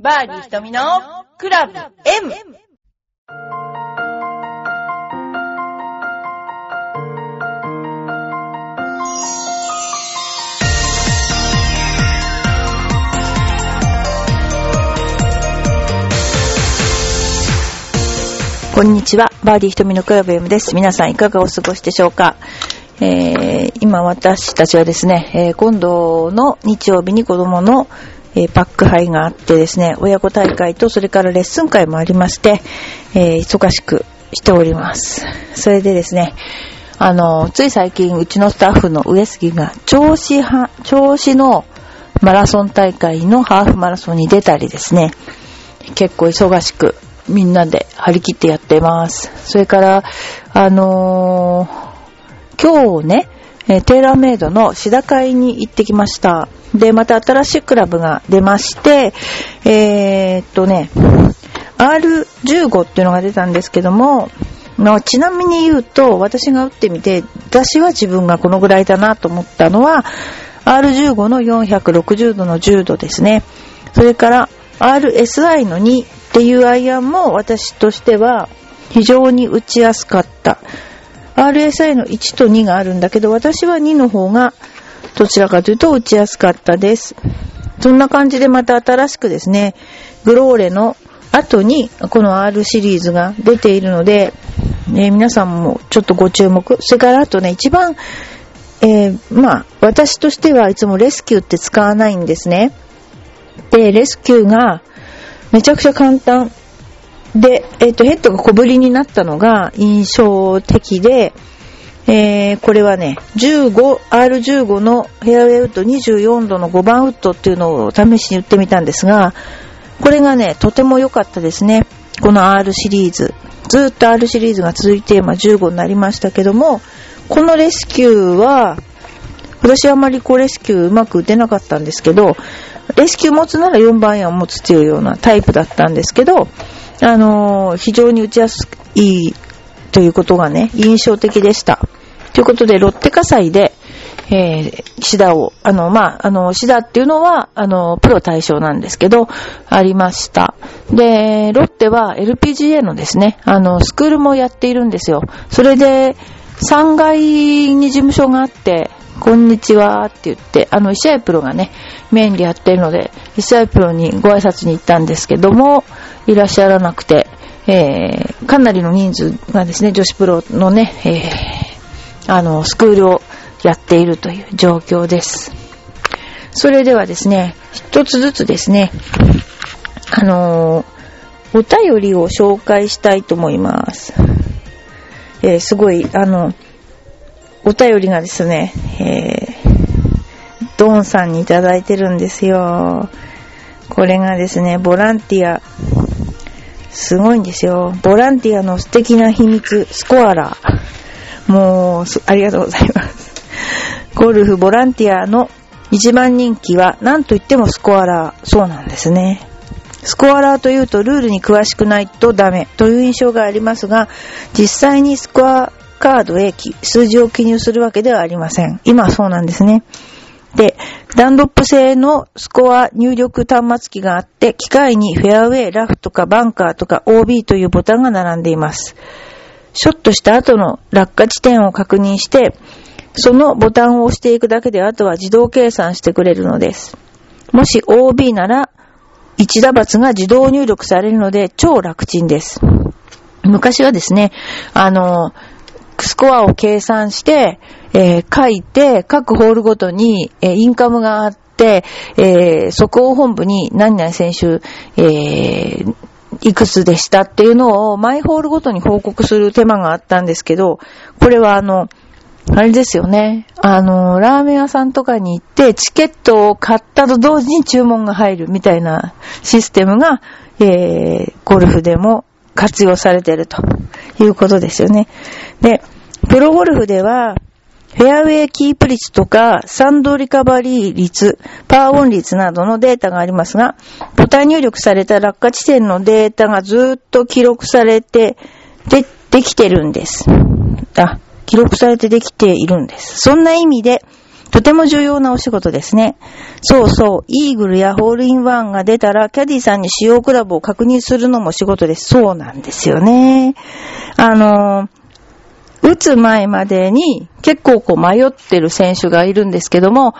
バーディー瞳のクラブ M! こんにちは。バーディー瞳のクラブ M です。皆さんいかがお過ごしでしょうか？えー、今私たちはですね、えー、今度の日曜日に子供の、えー、パック杯があってですね、親子大会とそれからレッスン会もありまして、え忙しくしております。それでですね、あの、つい最近うちのスタッフの上杉が調子は、調子のマラソン大会のハーフマラソンに出たりですね、結構忙しくみんなで張り切ってやってます。それから、あのー、今日ね、えテーラーメイドのシダ会に行ってきました。で、また新しいクラブが出まして、えー、っとね、R15 っていうのが出たんですけども、のちなみに言うと、私が打ってみて、私は自分がこのぐらいだなと思ったのは、R15 の460度の10度ですね。それから RSI の2っていうアイアンも私としては非常に打ちやすかった。RSI の1と2があるんだけど、私は2の方がどちらかというと打ちやすかったです。そんな感じでまた新しくですね、グローレの後にこの R シリーズが出ているので、ね、皆さんもちょっとご注目。それからあとね、一番、えー、まあ、私としてはいつもレスキューって使わないんですね。で、レスキューがめちゃくちゃ簡単。で、えっ、ー、と、ヘッドが小ぶりになったのが印象的で、えー、これはね、15、R15 のヘアウェイウッド24度の5番ウッドっていうのを試しに打ってみたんですが、これがね、とても良かったですね。この R シリーズ。ずっと R シリーズが続いて、ま、15になりましたけども、このレスキューは、私はあまりこうレスキューうまく打てなかったんですけど、レスキュー持つなら4番矢を持つというようなタイプだったんですけど、あのー、非常に打ちやすいということがね、印象的でした。ということで、ロッテ火災で、えー、シダを、あの、まあ、あの、シダっていうのは、あの、プロ対象なんですけど、ありました。で、ロッテは LPGA のですね、あの、スクールもやっているんですよ。それで、3階に事務所があって、こんにちはって言って、あの、石合プロがね、メインでやってるので、石合プロにご挨拶に行ったんですけども、いらっしゃらなくて、えー、かなりの人数がですね、女子プロのね、えー、あの、スクールをやっているという状況です。それではですね、一つずつですね、あのー、お便りを紹介したいと思います。えー、すごい、あの、お便りがですね、えー、ドンさんにいただいてるんですよ。これがですね、ボランティア。すごいんですよ。ボランティアの素敵な秘密、スコアラー。もう、ありがとうございます。ゴルフボランティアの一番人気は、何と言ってもスコアラー。そうなんですね。スコアラーというとルールに詳しくないとダメという印象がありますが、実際にスコアカードへ数字を記入するわけではありません。今はそうなんですね。で、ダンロップ製のスコア入力端末機があって、機械にフェアウェイ、ラフとかバンカーとか OB というボタンが並んでいます。ショットした後の落下地点を確認して、そのボタンを押していくだけであとは自動計算してくれるのです。もし OB なら、一打罰が自動入力されるので超楽ちんです。昔はですね、あの、スコアを計算して、えー、書いて、各ホールごとに、えー、インカムがあって、えー、速報本部に何々選手、えー、いくつでしたっていうのを、マイホールごとに報告する手間があったんですけど、これはあの、あれですよね。あの、ラーメン屋さんとかに行って、チケットを買ったと同時に注文が入るみたいなシステムが、えー、ゴルフでも活用されてるということですよね。で、プロゴルフでは、フェアウェイキープ率とか、サンドリカバリー率、パーオン率などのデータがありますが、ボタン入力された落下地点のデータがずっと記録されて、で、できてるんです。あ、記録されてできているんです。そんな意味で、とても重要なお仕事ですね。そうそう、イーグルやホールインワンが出たら、キャディさんに使用クラブを確認するのも仕事です。そうなんですよね。あの、打つ前までに結構こう迷ってる選手がいるんですけども、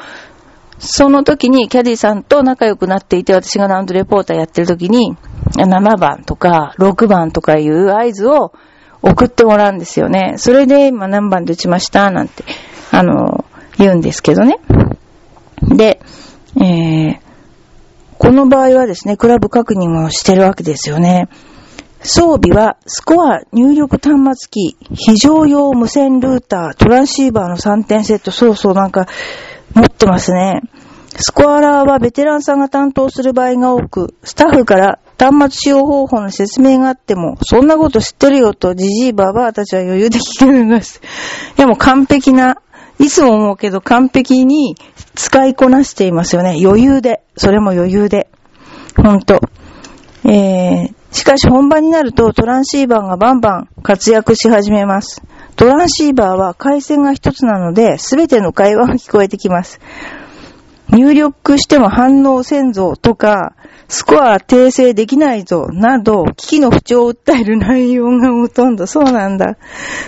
その時にキャディさんと仲良くなっていて、私がラウンドレポーターやってる時に、7番とか6番とかいう合図を送ってもらうんですよね。それで今何番で打ちましたなんて、あの、言うんですけどね。で、えー、この場合はですね、クラブ確認をしてるわけですよね。装備は、スコア入力端末機、非常用無線ルーター、トランシーバーの3点セット、そうそうなんか、持ってますね。スコアラーはベテランさんが担当する場合が多く、スタッフから端末使用方法の説明があっても、そんなこと知ってるよと、ジジイババアたちは余裕で聞けるんです。いやも完璧な、いつも思うけど完璧に使いこなしていますよね。余裕で。それも余裕で。ほんと。えー、しかし本番になるとトランシーバーがバンバン活躍し始めます。トランシーバーは回線が一つなので、すべての会話が聞こえてきます。入力しても反応せんぞとか、スコア訂正できないぞなど、機器の不調を訴える内容がほとんどそうなんだ。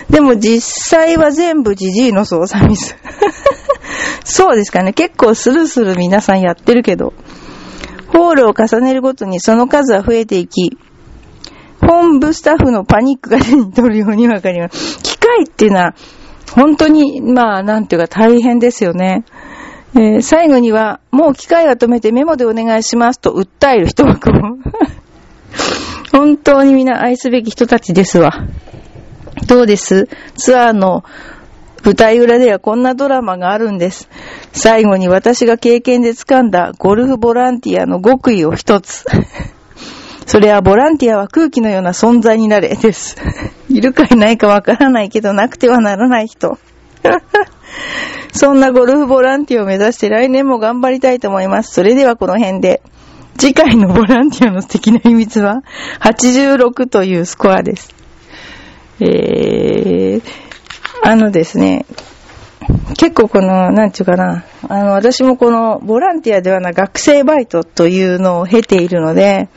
でも実際は全部ジジイの操作ミス。そうですかね。結構スルスル皆さんやってるけど、ホールを重ねるごとにその数は増えていき、本部スタッフのパニックが手に取るようにわかります。機械っていうのは、本当に、まあ、なんていうか大変ですよね。えー、最後には、もう機械が止めてメモでお願いしますと訴える人も。本当に皆愛すべき人たちですわ。どうです？ツアーの舞台裏ではこんなドラマがあるんです。最後に私が経験で掴んだゴルフボランティアの極意を一つ。それはボランティアは空気のような存在になれです。いるかいないかわからないけどなくてはならない人。そんなゴルフボランティアを目指して来年も頑張りたいと思います。それではこの辺で。次回のボランティアの素敵な秘密は86というスコアです。えー、あのですね、結構この、なんちゅうかな、あの、私もこのボランティアではな学生バイトというのを経ているので、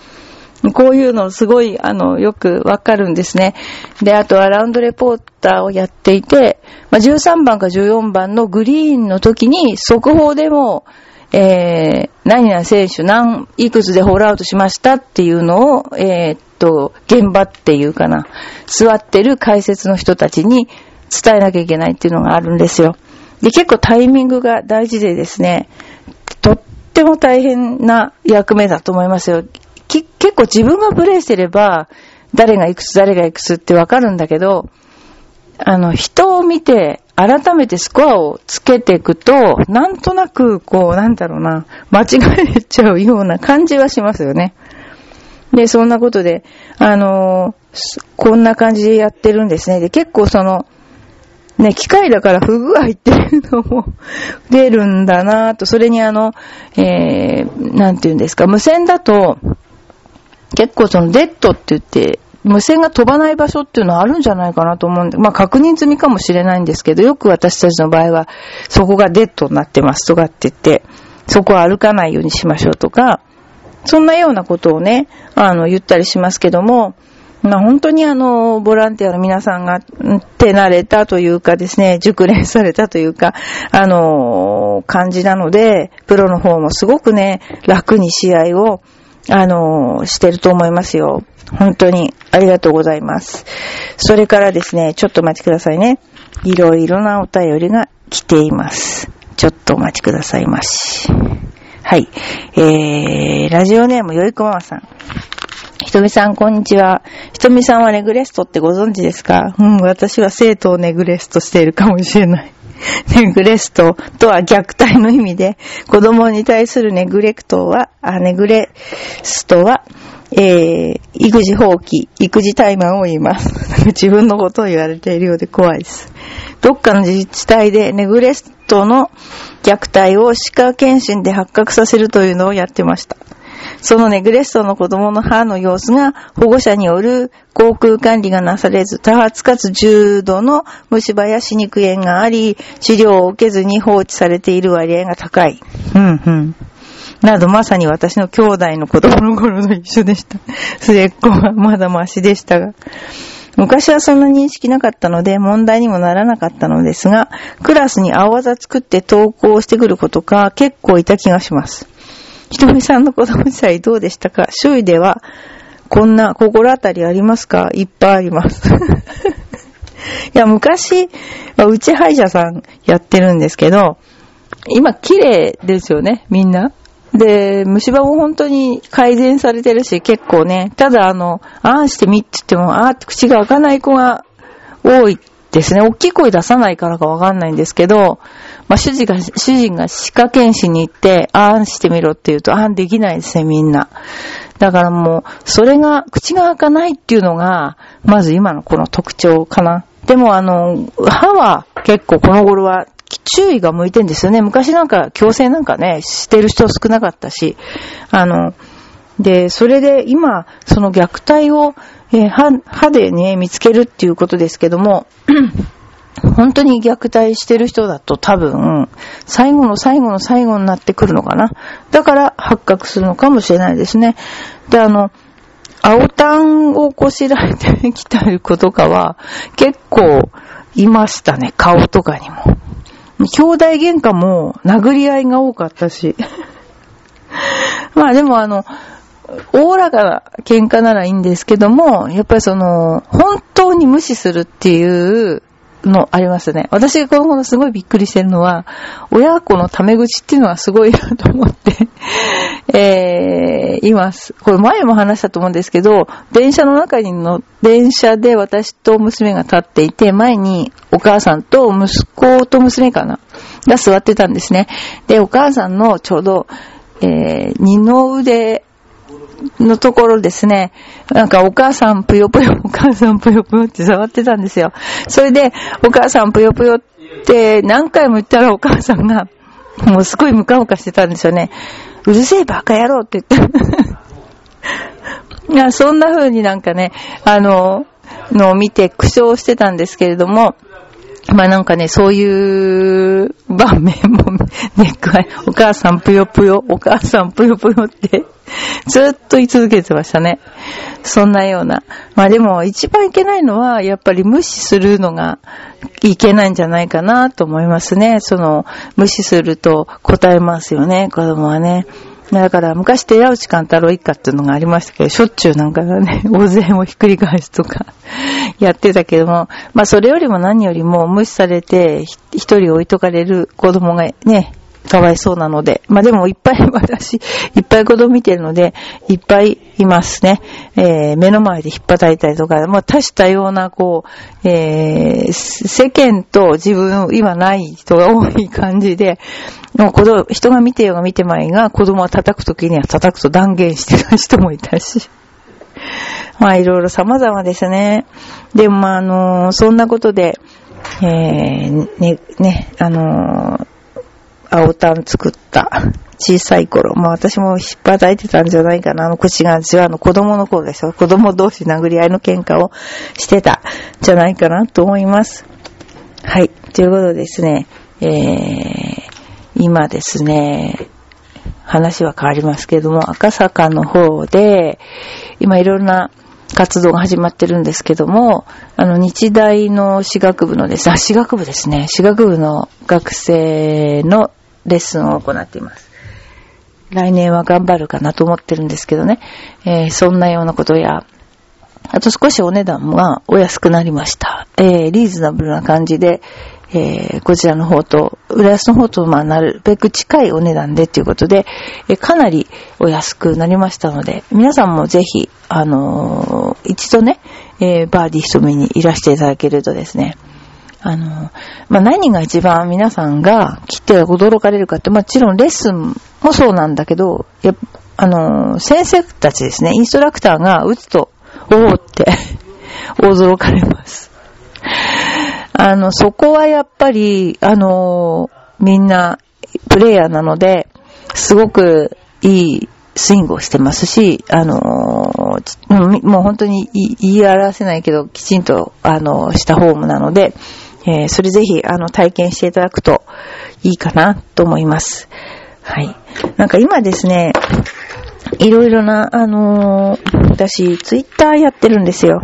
こういうのすごい、あの、よくわかるんですね。で、あとはラウンドレポーターをやっていて、まあ、13番か14番のグリーンの時に速報でも、えー、何々選手何、いくつでホールアウトしましたっていうのを、えー、っと、現場っていうかな、座ってる解説の人たちに伝えなきゃいけないっていうのがあるんですよ。で、結構タイミングが大事でですね、とっても大変な役目だと思いますよ。結構自分がプレイしてれば、誰がいくつ誰がいくつってわかるんだけど、あの、人を見て、改めてスコアをつけていくと、なんとなく、こう、なんだろうな、間違えちゃうような感じはしますよね。で、そんなことで、あのこんな感じでやってるんですね。で、結構その、ね、機械だから不具合っていうのも 出るんだなと、それにあの、えー、なんて言うんですか、無線だと、結構そのデッドって言って、無線が飛ばない場所っていうのはあるんじゃないかなと思うんで、まあ確認済みかもしれないんですけど、よく私たちの場合は、そこがデッドになってますとかって言って、そこは歩かないようにしましょうとか、そんなようなことをね、あの、言ったりしますけども、まあ本当にあの、ボランティアの皆さんが手慣れたというかですね、熟練されたというか、あの、感じなので、プロの方もすごくね、楽に試合を、あの、してると思いますよ。本当にありがとうございます。それからですね、ちょっとお待ちくださいね。いろいろなお便りが来ています。ちょっとお待ちくださいまし。はい。えー、ラジオネームよいこママさん。ひとみさん、こんにちは。ひとみさんはネグレストってご存知ですか？うん、私は生徒をネグレストしているかもしれない。ネグレストとは虐待の意味で、子供に対するネグレクトは、あ、ネグレストは、えー、育児放棄、育児怠慢を言います。自分のことを言われているようで怖いです。どっかの自治体でネグレストの虐待を歯科検診で発覚させるというのをやってました。そのネグレッソの子供の歯の様子が保護者による航空管理がなされず、多発かつ重度の虫歯や歯肉炎があり、治療を受けずに放置されている割合が高い。うんうん。など、まさに私の兄弟の子供の頃と一緒でした。末っ子はまだマシでしたが。昔はそんな認識なかったので問題にもならなかったのですが、クラスに青技作って投稿してくる子とか結構いた気がします。ひとみさんの子供時代どうでしたか？周囲ではこんな心当たりありますか？いっぱいあります。いや、昔、うち歯医者さんやってるんですけど、今綺麗ですよね、みんな。で、虫歯も本当に改善されてるし、結構ね、ただあの、あーしてみって言っても、あーって口が開かない子が多いですね。大きい声出さないからかわかんないんですけど、まあ、主人が、主人が歯科検診に行って、あーんしてみろって言うと、あーんできないですね、みんな。だからもう、それが、口が開かないっていうのが、まず今のこの特徴かな。でもあの、歯は結構この頃は注意が向いてんですよね。昔なんか強制なんかね、してる人少なかったし、あの、で、それで今、その虐待を、えー、歯、歯でね、見つけるっていうことですけども、本当に虐待してる人だと多分、最後の最後の最後になってくるのかな。だから発覚するのかもしれないですね。で、あの、青タンをこしられてきた子とかは、結構いましたね、顔とかにも。兄弟喧嘩も殴り合いが多かったし。まあでもあの、おおらかな喧嘩ならいいんですけども、やっぱりその、本当に無視するっていうのありますね。私がこの頃すごいびっくりしてるのは、親子のタメ口っていうのはすごいなと思って えー、います。これ前も話したと思うんですけど、電車の中にの、電車で私と娘が立っていて、前にお母さんと息子と娘かなが座ってたんですね。で、お母さんのちょうど、えー、二の腕のところですね、なんかお母さんぷよぷよ、お母さんぷよぷよって触ってたんですよ。それで、お母さんぷよぷよって何回も言ったらお母さんが、もうすごいムカムカしてたんですよね。うるせえバカ野郎って言って。いや、そんな風になんかね、あの、のを見て苦笑してたんですけれども、まあなんかね、そういう場面もね、お母さんぷよぷよ、お母さんぷよぷよって ずっと言い続けてましたね。そんなような。まあでも一番いけないのは、やっぱり無視するのがいけないんじゃないかなと思いますね。その、無視すると答えますよね、子供はね。だから昔寺内勘太郎一家っていうのがありましたけど、しょっちゅうなんかがね、大勢をひっくり返すとか やってたけども、まあそれよりも何よりも無視されて一人置いとかれる子供がね、かわいそうなので。まあでもいっぱい私、いっぱい子供見てるので、いっぱいいますね。えー、目の前で引っ叩いたりとか、まあ多種多様な、こう、えー、世間と自分、今ない人が多い感じで、もう子供、人が見てようが見てまいが、子供は叩くときには叩くと断言してた人もいたし。まあいろいろ様々ですね。でもまああのー、そんなことで、えー、ね、ね、あの青タン作った小さい頃、まあ私も引っ叩いてたんじゃないかな、あの口が、私はあの子供の頃ですよ。子供同士殴り合いの喧嘩をしてたじゃないかなと思います。はい。ということでですね、えー、今ですね、話は変わりますけども、赤坂の方で、今いろんな活動が始まってるんですけども、あの、日大の私学部のです、あ、私学部ですね。私学部の学生のレッスンを行っています。来年は頑張るかなと思ってるんですけどね。えー、そんなようなことや、あと少しお値段がお安くなりました。えー、リーズナブルな感じで、えー、こちらの方と、浦安の方と、まあ、なるべく近いお値段でということで、え、かなりお安くなりましたので、皆さんもぜひ、あのー、一度ね、えバーディー瞳にいらしていただけるとですね、あの、まあ、何が一番皆さんがて驚かれるかって、もちろんレッスンもそうなんだけど、やあの、先生たちですね、インストラクターが打つと、おおって 驚かれます。あの、そこはやっぱり、あの、みんな、プレイヤーなので、すごくいいスイングをしてますし、あの、もう本当に言い表せないけど、きちんと、あの、したフォームなので、えー、それぜひ、あの、体験していただくといいかなと思います。はい。なんか今ですね、いろいろな、あのー、私、ツイッターやってるんですよ。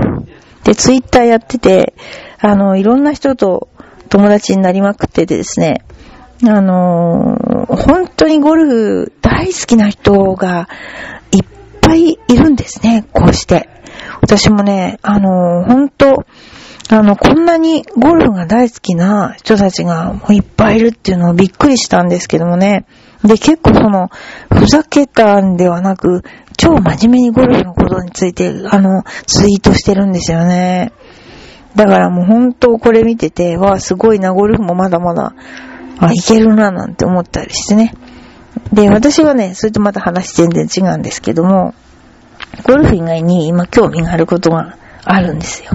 で、ツイッターやってて、あの、いろんな人と友達になりまくっててですね、あのー、本当にゴルフ大好きな人がいっぱいいるんですね、こうして。私もね、あのー、本当、あの、こんなにゴルフが大好きな人たちがもういっぱいいるっていうのをびっくりしたんですけどもね。で、結構その、ふざけたんではなく、超真面目にゴルフのことについて、あの、ツイートしてるんですよね。だからもう本当これ見てて、わあ、すごいな、ゴルフもまだまだ、あ、いけるな、なんて思ったりしてね。で、私はね、それとまた話全然違うんですけども、ゴルフ以外に今興味があることがあるんですよ。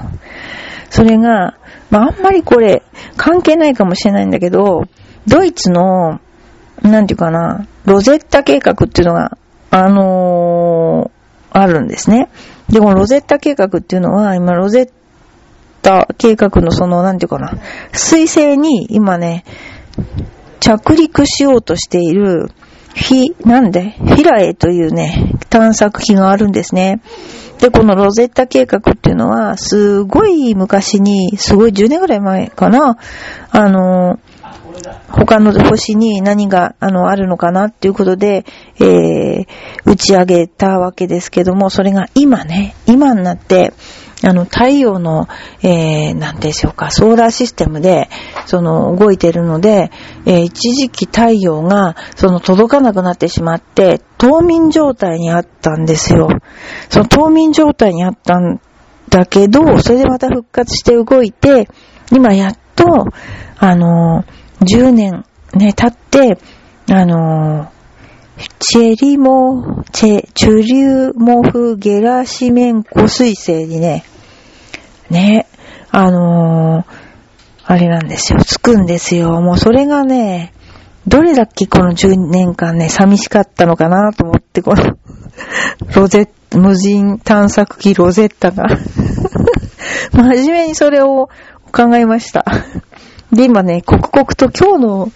それが、まあ、あんまりこれ、関係ないかもしれないんだけど、ドイツの、なんていうかな、ロゼッタ計画っていうのが、あのー、あるんですね。で、このロゼッタ計画っていうのは、今、ロゼッタ計画のその、なんていうかな、彗星に今ね、着陸しようとしている、フィ、なんでフィラエというね、探索機があるんですね。で、このロゼッタ計画っていうのは、すごい昔に、すごい10年ぐらい前かな、あの、他の星に何が、あの、あるのかなっていうことで、えー、打ち上げたわけですけども、それが今ね、今になって、あの、太陽の、えー、なんでしょうか、ソーラーシステムで、その、動いてるので、えー、一時期太陽が、その、届かなくなってしまって、冬眠状態にあったんですよ。その冬眠状態にあったんだけど、それでまた復活して動いて、今やっと、あの10年ね、経って、あのチェリモ、チェ、チュリュモフゲラシメンコ水星にね、ね、あのー、あれなんですよ、つくんですよ。もうそれがね、どれだけこの10年間ね、寂しかったのかなと思って、このロゼッ、無人探索機ロゼッタが 真面目にそれを考えました。で、今ね、刻々と今日の、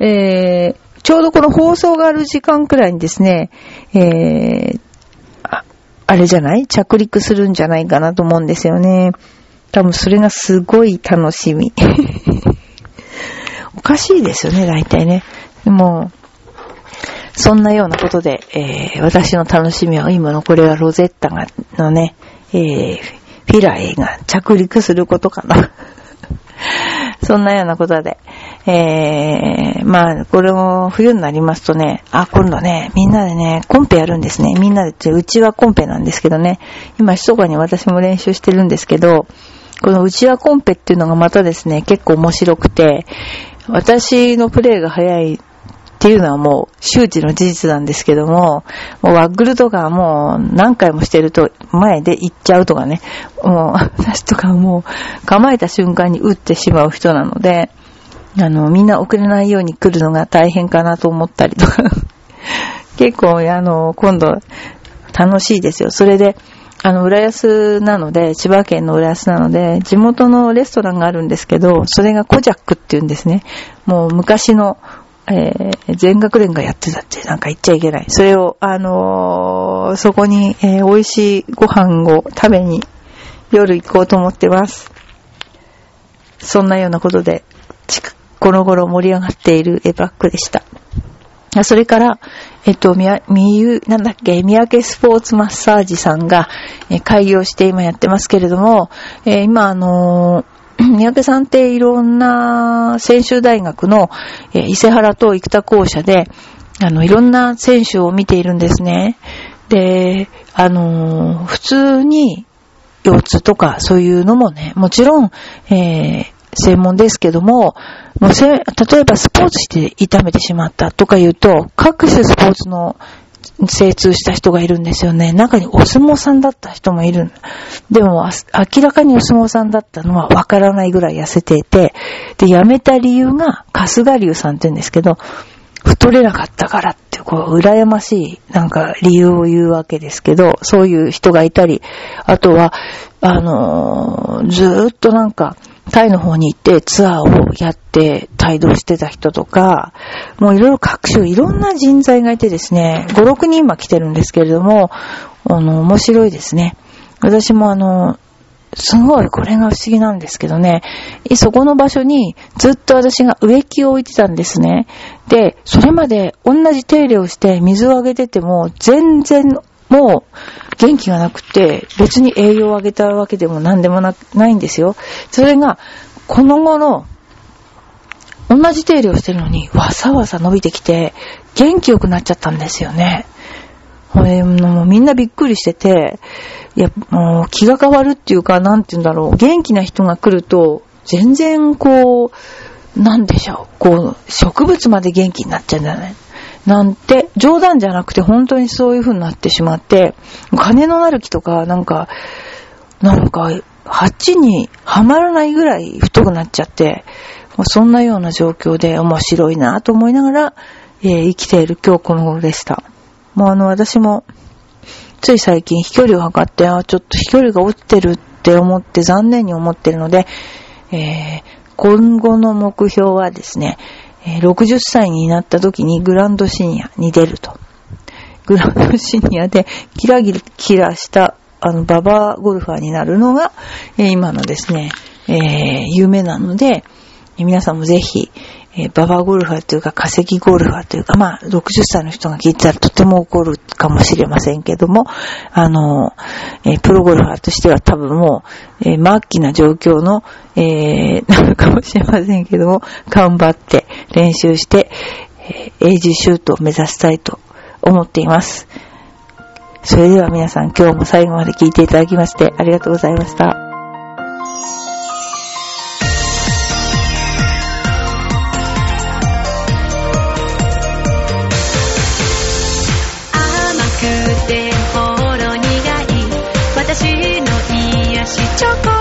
えー、ちょうどこの放送がある時間くらいにですね、えー、ああれじゃない？着陸するんじゃないかなと思うんですよね。多分それがすごい楽しみ。おかしいですよね、大体ね。でも、そんなようなことで、えー、私の楽しみは今のこれはロゼッタが、のね、えー、フィラエが着陸することかな。そんなようなことで、えー、まあ、これも冬になりますとね、あ、今度ね、みんなでね、コンペやるんですね。みんなで、うちはコンペなんですけどね、今、密かに私も練習してるんですけど、このうちはコンペっていうのがまたですね、結構面白くて、私のプレイが早いっていうのはもう周知の事実なんですけども、もうワッグルとかもう何回もしてると前で行っちゃうとかね、もう私とかもう構えた瞬間に打ってしまう人なので、あの、みんな遅れないように来るのが大変かなと思ったりとか 結構あの、今度楽しいですよ。それで、あの、浦安なので、千葉県の浦安なので、地元のレストランがあるんですけど、それがコジャックって言うんですね。もう昔のえー、全学連がやってたってなんか言っちゃいけない。それを、あのー、そこに、えー、美味しいご飯を食べに夜行こうと思ってます。そんなようなことで、この頃盛り上がっているエバックでした。それから、えっと、みや、みゆ、なんだっけ、三宅スポーツマッサージさんが、え開業して今やってますけれども、えー、今あのー 三宅さんっていろんな専修大学の、え伊勢原と生田校舎で、あの、いろんな選手を見ているんですね。で、あの普通に腰痛とかそういうのもね、もちろん、えー、専門ですけども、もうせ、例えばスポーツして痛めてしまったとか言うと、各種スポーツの精通した人がいるんですよね。中にお相撲さんだった人もいる。でも、明らかにお相撲さんだったのはわからないぐらい痩せていて、で、辞めた理由が、春日流さんって言うんですけど、太れなかったからって、こう、羨ましい、なんか理由を言うわけですけど、そういう人がいたり、あとは、あのーずーっとなんか、タイの方に行ってツアーをやって帯同してた人とか、もういろいろ各種いろんな人材がいてですね、5、6人今来てるんですけれども、あの、面白いですね。私もあの、すごいこれが不思議なんですけどね、そこの場所にずっと私が植木を置いてたんですね。で、それまで同じ手入れをして水をあげてても全然もう元気がなくて別に栄養をあげたわけでも何でもなないんですよ。それがこの頃同じ手入れをしてるのにわさわさ伸びてきて元気よくなっちゃったんですよね。これもうみんなびっくりしてて、いや、もう気が変わるっていうか、なんて言うんだろう。元気な人が来ると、全然こう、なんでしょう。こう、植物まで元気になっちゃうんじゃない？なんて、冗談じゃなくて本当にそういう風になってしまって、金のなる木とか、なんか、なんか、鉢にはまらないぐらい太くなっちゃって、もうそんなような状況で面白いなと思いながら、えー生きている今日この頃でした。もうあの、私も、つい最近飛距離を測って、あ、ちょっと飛距離が落ちてるって思って残念に思ってるので、えー今後の目標はですね、60歳になった時にグランドシニアに出ると。グランドシニアでキラギラした、あの、ババアゴルファーになるのが、え今のですね、えー夢なので、皆さんもぜひ、えーババアゴルファーというか化石ゴルファーというか、まあ、60歳の人が聞いたらとても怒るかもしれませんけども、あの、えープロゴルファーとしては多分もう、えー末期な状況の、えなのかもしれませんけども、頑張って練習して、えー、英字シュートを目指したいと思っています。それでは皆さん今日も最後まで聞いていただきましてありがとうございました。チョコ